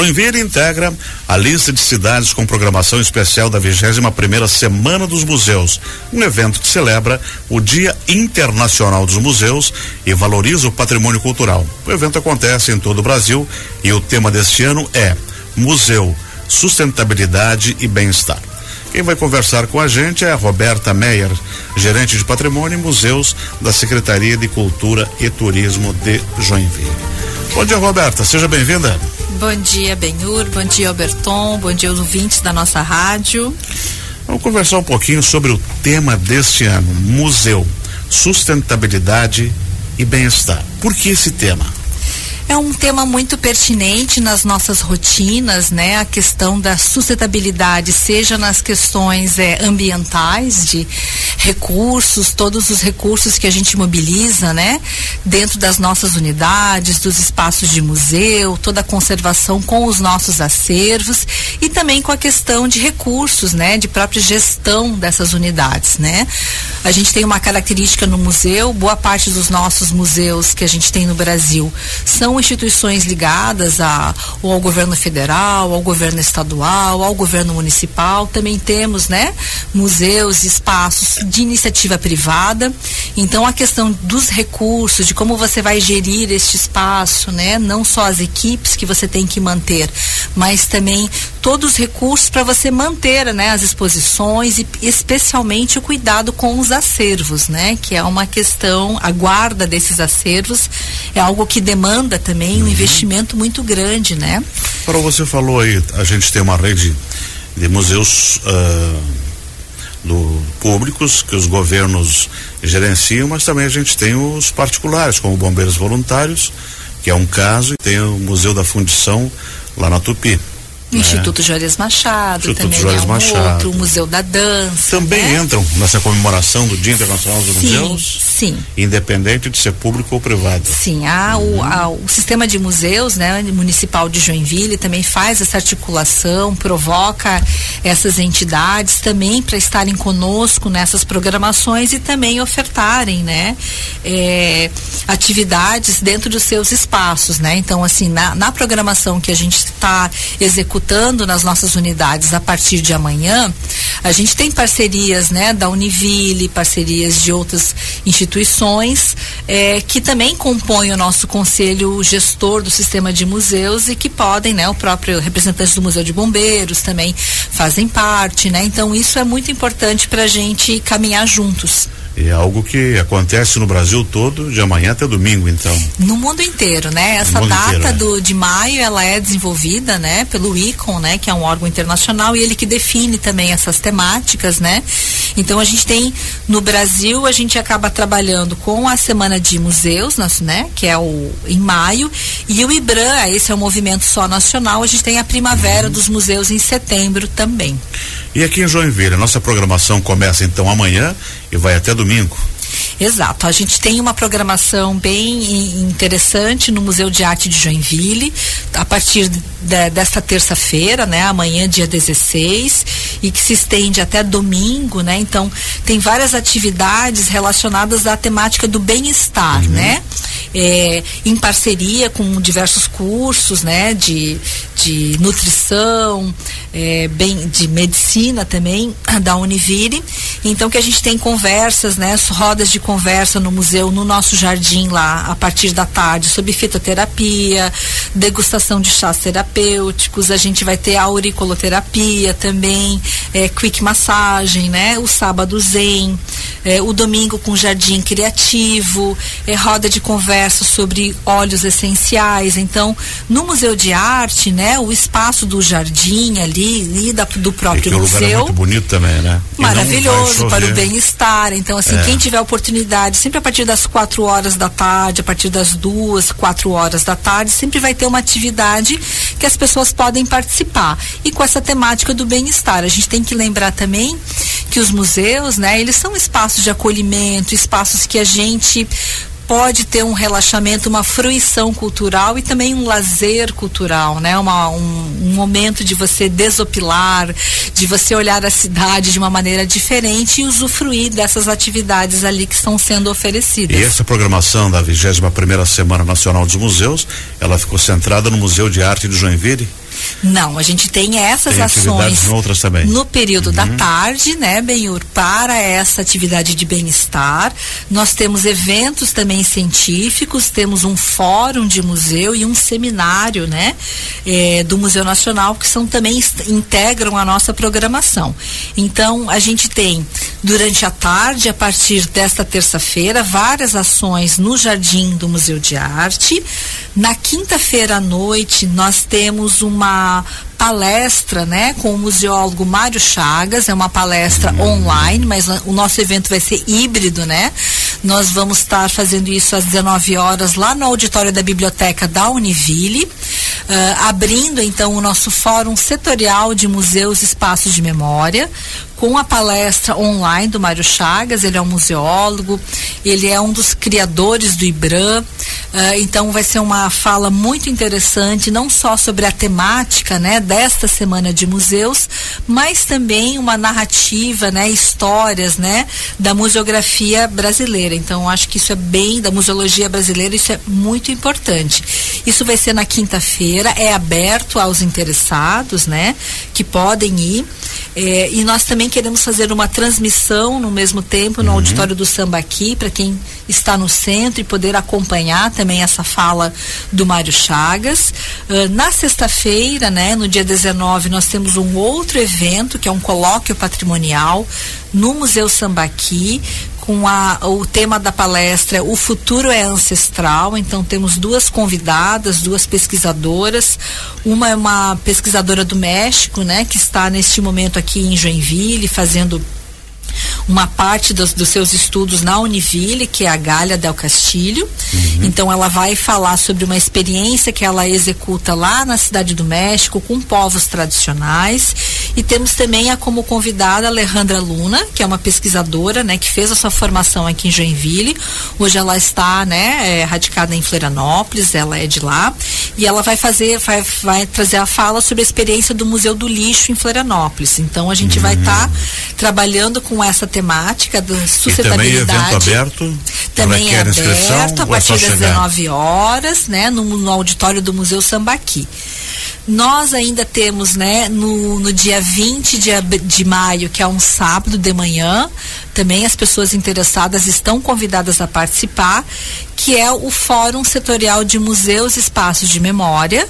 Joinville integra a lista de cidades com programação especial da 21 primeira Semana dos Museus, um evento que celebra o Dia Internacional dos Museus e valoriza o patrimônio cultural. O evento acontece em todo o Brasil e o tema deste ano é Museu, Sustentabilidade e Bem-Estar. Quem vai conversar com a gente é a Roberta Meyer, gerente de patrimônio e museus da Secretaria de Cultura e Turismo de Joinville. Bom dia, Roberta. Seja bem-vinda. Bom dia, Benhur. Bom dia, Alberton. Bom dia, ouvintes da nossa rádio. Vamos conversar um pouquinho sobre o tema deste ano: museu, sustentabilidade e bem-estar. Por que esse tema? É um tema muito pertinente nas nossas rotinas, né? A questão da sustentabilidade, seja nas questões é, ambientais, de recursos, todos os recursos que a gente mobiliza, né? Dentro das nossas unidades, dos espaços de museu, toda a conservação com os nossos acervos e também com a questão de recursos, né? De própria gestão dessas unidades, né? A gente tem uma característica no museu, boa parte dos nossos museus que a gente tem no Brasil são instituições ligadas a, ou ao governo federal, ao governo estadual, ao governo municipal. Também temos, né, museus, espaços de iniciativa privada. Então a questão dos recursos, de como você vai gerir este espaço, né, não só as equipes que você tem que manter, mas também todos os recursos para você manter, né, as exposições e especialmente o cuidado com os acervos, né, que é uma questão, a guarda desses acervos é algo que demanda também um uhum. investimento muito grande, né? Para você falou aí, a gente tem uma rede de museus uh, do, públicos que os governos gerenciam, mas também a gente tem os particulares, como bombeiros voluntários, que é um caso, e tem o Museu da Fundição lá na Tupi. O né? Instituto Juarez Machado, Instituto também Juarez é um Machado. outro, o Museu da Dança. Também né? entram nessa comemoração do Dia Internacional dos sim, Museus? Sim. Independente de ser público ou privado. Sim, há uhum. o, a, o sistema de museus, né, municipal de Joinville também faz essa articulação, provoca essas entidades também para estarem conosco nessas programações e também ofertarem, né, é, atividades dentro dos seus espaços, né. Então, assim, na, na programação que a gente está executando executando nas nossas unidades a partir de amanhã, a gente tem parcerias, né, da Univille, parcerias de outras instituições eh, que também compõem o nosso conselho gestor do sistema de museus e que podem, né, o próprio representante do Museu de Bombeiros também fazem parte, né? Então isso é muito importante para a gente caminhar juntos. E é algo que acontece no Brasil todo, de amanhã até domingo, então. No mundo inteiro, né? Essa data inteiro, é. do, de maio, ela é desenvolvida, né, pelo ICON, né, que é um órgão internacional, e ele que define também essas temáticas, né? Então a gente tem no Brasil, a gente acaba trabalhando com a Semana de Museus, né, que é o em maio, e o IBRAM, esse é um movimento só nacional, a gente tem a Primavera uhum. dos Museus em setembro também. E aqui em Joinville, a nossa programação começa então amanhã e vai até domingo. Exato. A gente tem uma programação bem interessante no Museu de Arte de Joinville, a partir de, desta terça-feira, né, amanhã, dia 16, e que se estende até domingo, né? Então, tem várias atividades relacionadas à temática do bem-estar, uhum. né? É, em parceria com diversos cursos, né, de, de nutrição, é, bem, de medicina também da Univille. Então que a gente tem conversas, né, rodas de conversa no museu, no nosso jardim lá, a partir da tarde, sobre fitoterapia, degustação de chás terapêuticos. A gente vai ter auricoloterapia também, é, quick massagem, né, o sábado zen, é, o domingo com jardim criativo, é, roda de conversa sobre óleos essenciais. Então, no museu de arte, né, o espaço do jardim ali, ali da, do próprio é museu. O lugar é muito bonito também, né? Maravilhoso para o bem-estar. Então, assim, é. quem tiver oportunidade, sempre a partir das quatro horas da tarde, a partir das duas, quatro horas da tarde, sempre vai ter uma atividade que as pessoas podem participar. E com essa temática do bem-estar. A gente tem que lembrar também que os museus, né, eles são espaços de acolhimento, espaços que a gente pode ter um relaxamento, uma fruição cultural e também um lazer cultural, né? Uma, um, um, momento de você desopilar, de você olhar a cidade de uma maneira diferente e usufruir dessas atividades ali que estão sendo oferecidas. E essa programação da 21 primeira Semana Nacional dos Museus, ela ficou centrada no Museu de Arte de Joinville? Não, a gente tem essas tem ações outras também. no período uhum. da tarde, né, Benhur, para essa atividade de bem-estar. Nós temos eventos também científicos, temos um fórum de museu e um seminário, né, é, do Museu Nacional que são também integram a nossa programação. Então, a gente tem durante a tarde, a partir desta terça-feira, várias ações no Jardim do Museu de Arte. Na quinta-feira à noite, nós temos uma palestra, né, com o museólogo Mário Chagas, é uma palestra online, mas o nosso evento vai ser híbrido, né? Nós vamos estar fazendo isso às 19 horas lá no auditório da biblioteca da Univille, uh, abrindo então o nosso fórum setorial de museus e espaços de memória, com a palestra online do Mário Chagas, ele é um museólogo, ele é um dos criadores do IBRAM, uh, então vai ser uma fala muito interessante, não só sobre a temática, né, desta semana de museus, mas também uma narrativa, né, histórias, né, da museografia brasileira. Então acho que isso é bem da museologia brasileira, isso é muito importante. Isso vai ser na quinta-feira, é aberto aos interessados, né, que podem ir. É, e nós também queremos fazer uma transmissão no mesmo tempo no uhum. auditório do Sambaqui para quem está no centro e poder acompanhar também essa fala do Mário Chagas. Uh, na sexta-feira, né, no dia 19, nós temos um outro evento que é um colóquio patrimonial no Museu Sambaqui com a, o tema da palestra O Futuro é Ancestral. Então temos duas convidadas, duas pesquisadoras. Uma é uma pesquisadora do México, né, que está neste momento aqui em Joinville fazendo uma parte dos, dos, seus estudos na Univille, que é a Galha del Castilho. Uhum. Então ela vai falar sobre uma experiência que ela executa lá na cidade do México com povos tradicionais. E temos também a como convidada Alejandra Luna, que é uma pesquisadora, né, que fez a sua formação aqui em Joinville. Hoje ela está, né, é, radicada em Florianópolis, ela é de lá, e ela vai fazer, vai, vai trazer a fala sobre a experiência do Museu do Lixo em Florianópolis. Então a gente uhum. vai estar tá trabalhando com essa temática da sustentabilidade. E também evento aberto. Também é aberto a é partir das 19 horas, né, no, no auditório do Museu Sambaqui. Nós ainda temos, né, no, no dia 20 de, de maio, que é um sábado de manhã, também as pessoas interessadas estão convidadas a participar, que é o Fórum Setorial de Museus e Espaços de Memória,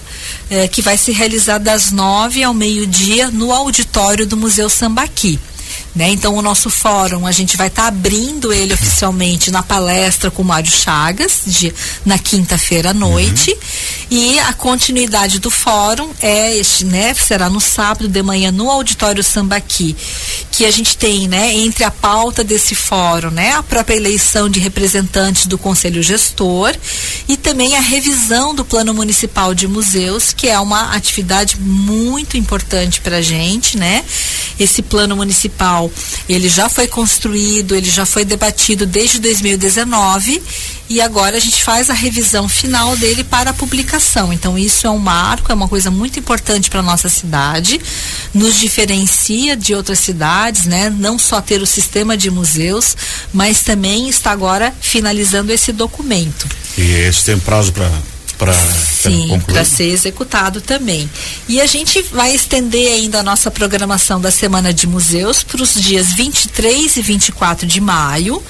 eh, que vai se realizar das nove ao meio-dia no auditório do Museu Sambaqui. Né? Então, o nosso fórum, a gente vai estar tá abrindo ele oficialmente na palestra com o Mário Chagas, de, na quinta-feira à noite. Uhum. E a continuidade do fórum é este, né? Será no sábado de manhã no Auditório Sambaqui, que a gente tem, né, entre a pauta desse fórum, né, a própria eleição de representantes do Conselho Gestor e também a revisão do Plano Municipal de Museus, que é uma atividade muito importante para a gente, né? Esse plano municipal ele já foi construído, ele já foi debatido desde 2019 e agora a gente faz a revisão final dele para a publicação. Então isso é um marco, é uma coisa muito importante para nossa cidade, nos diferencia de outras cidades, né? Não só ter o sistema de museus, mas também está agora finalizando esse documento. E esse tem prazo para para Sim, para ser executado também. E a gente vai estender ainda a nossa programação da Semana de Museus para os dias 23 e 24 de maio,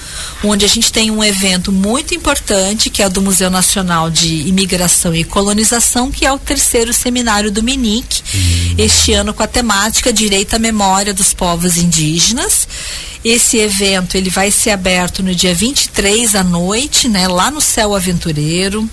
onde a gente tem um evento muito importante, que é o do Museu Nacional de Imigração e Colonização, que é o terceiro seminário do MINIC, hum. este ano com a temática Direito à Memória dos Povos Indígenas. Esse evento ele vai ser aberto no dia 23 à noite, né, lá no Céu Aventureiro.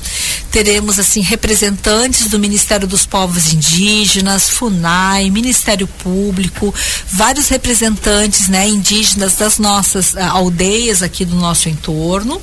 Teremos assim representantes do Ministério dos Povos Indígenas, FUNAI, Ministério Público, vários representantes, né, indígenas das nossas uh, aldeias aqui do nosso entorno.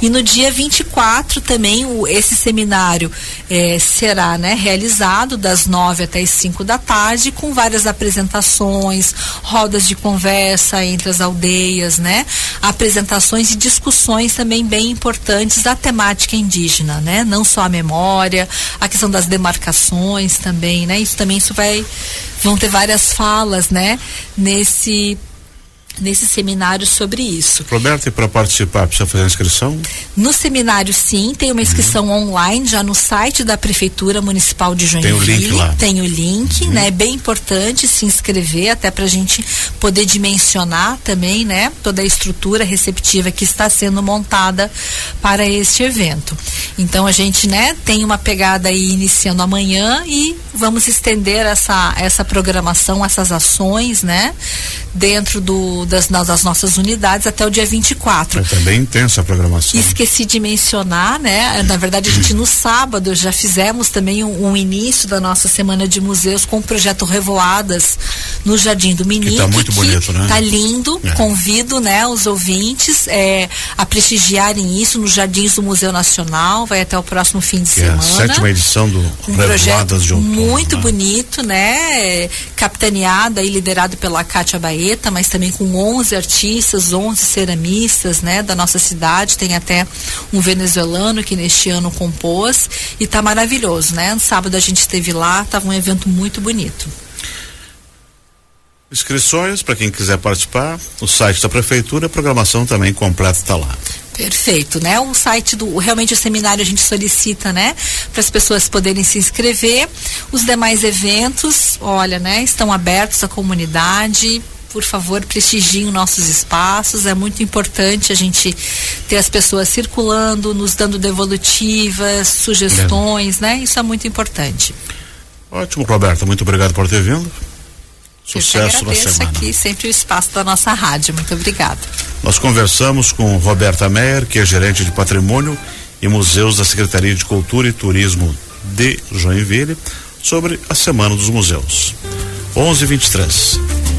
E no dia 24 também o, esse seminário eh, será, né, realizado das 9 até as 5 da tarde com várias apresentações, rodas de conversa entre as aldeias, né? Apresentações e discussões também bem importantes da temática indígena, né? Não só a memória, a questão das demarcações também, né? Isso também isso vai vão ter várias falas, né? Nesse nesse seminário sobre isso. Roberto, e para participar, precisa fazer inscrição? No seminário, sim, tem uma inscrição uhum. online já no site da Prefeitura Municipal de Joinville. Tem o link lá. Tem o link, uhum. né? É bem importante se inscrever, até para a gente poder dimensionar também, né? Toda a estrutura receptiva que está sendo montada para este evento. Então a gente, né, tem uma pegada aí iniciando amanhã e vamos estender essa, essa programação, essas ações, né? Dentro do, das, das nossas unidades até o dia 24. É também intensa a programação. Esqueci de mencionar, né? Na verdade, a gente no sábado já fizemos também um, um início da nossa semana de museus com o projeto Revoadas no Jardim do Menino. Que tá muito bonito, né? Tá lindo. É. Convido, né, os ouvintes é, a prestigiarem isso nos Jardins do Museu Nacional. Vai até o próximo fim de que semana. É a sétima edição do um Revoadas de Outono. Muito né? bonito, né? Capitaneado e liderado pela Cátia Baeta, mas também com 11 artistas, 11 ceramistas, né, da nossa cidade. Tem até um venezuelano que neste ano compôs e tá maravilhoso, né? No sábado a gente esteve lá, tava um evento muito bonito. Inscrições para quem quiser participar, o site da prefeitura, a programação também completa está lá. Perfeito, né? O site do realmente o seminário a gente solicita, né, para as pessoas poderem se inscrever. Os demais eventos, olha, né, estão abertos à comunidade por favor, prestigiem nossos espaços. É muito importante a gente ter as pessoas circulando, nos dando devolutivas, sugestões, é. né? Isso é muito importante. Ótimo, Roberta. Muito obrigado por ter vindo. Sucesso na semana. aqui sempre o espaço da nossa rádio. Muito obrigada. Nós conversamos com Roberta Meyer, que é gerente de patrimônio e museus da Secretaria de Cultura e Turismo de Joinville, sobre a Semana dos Museus. 11:23.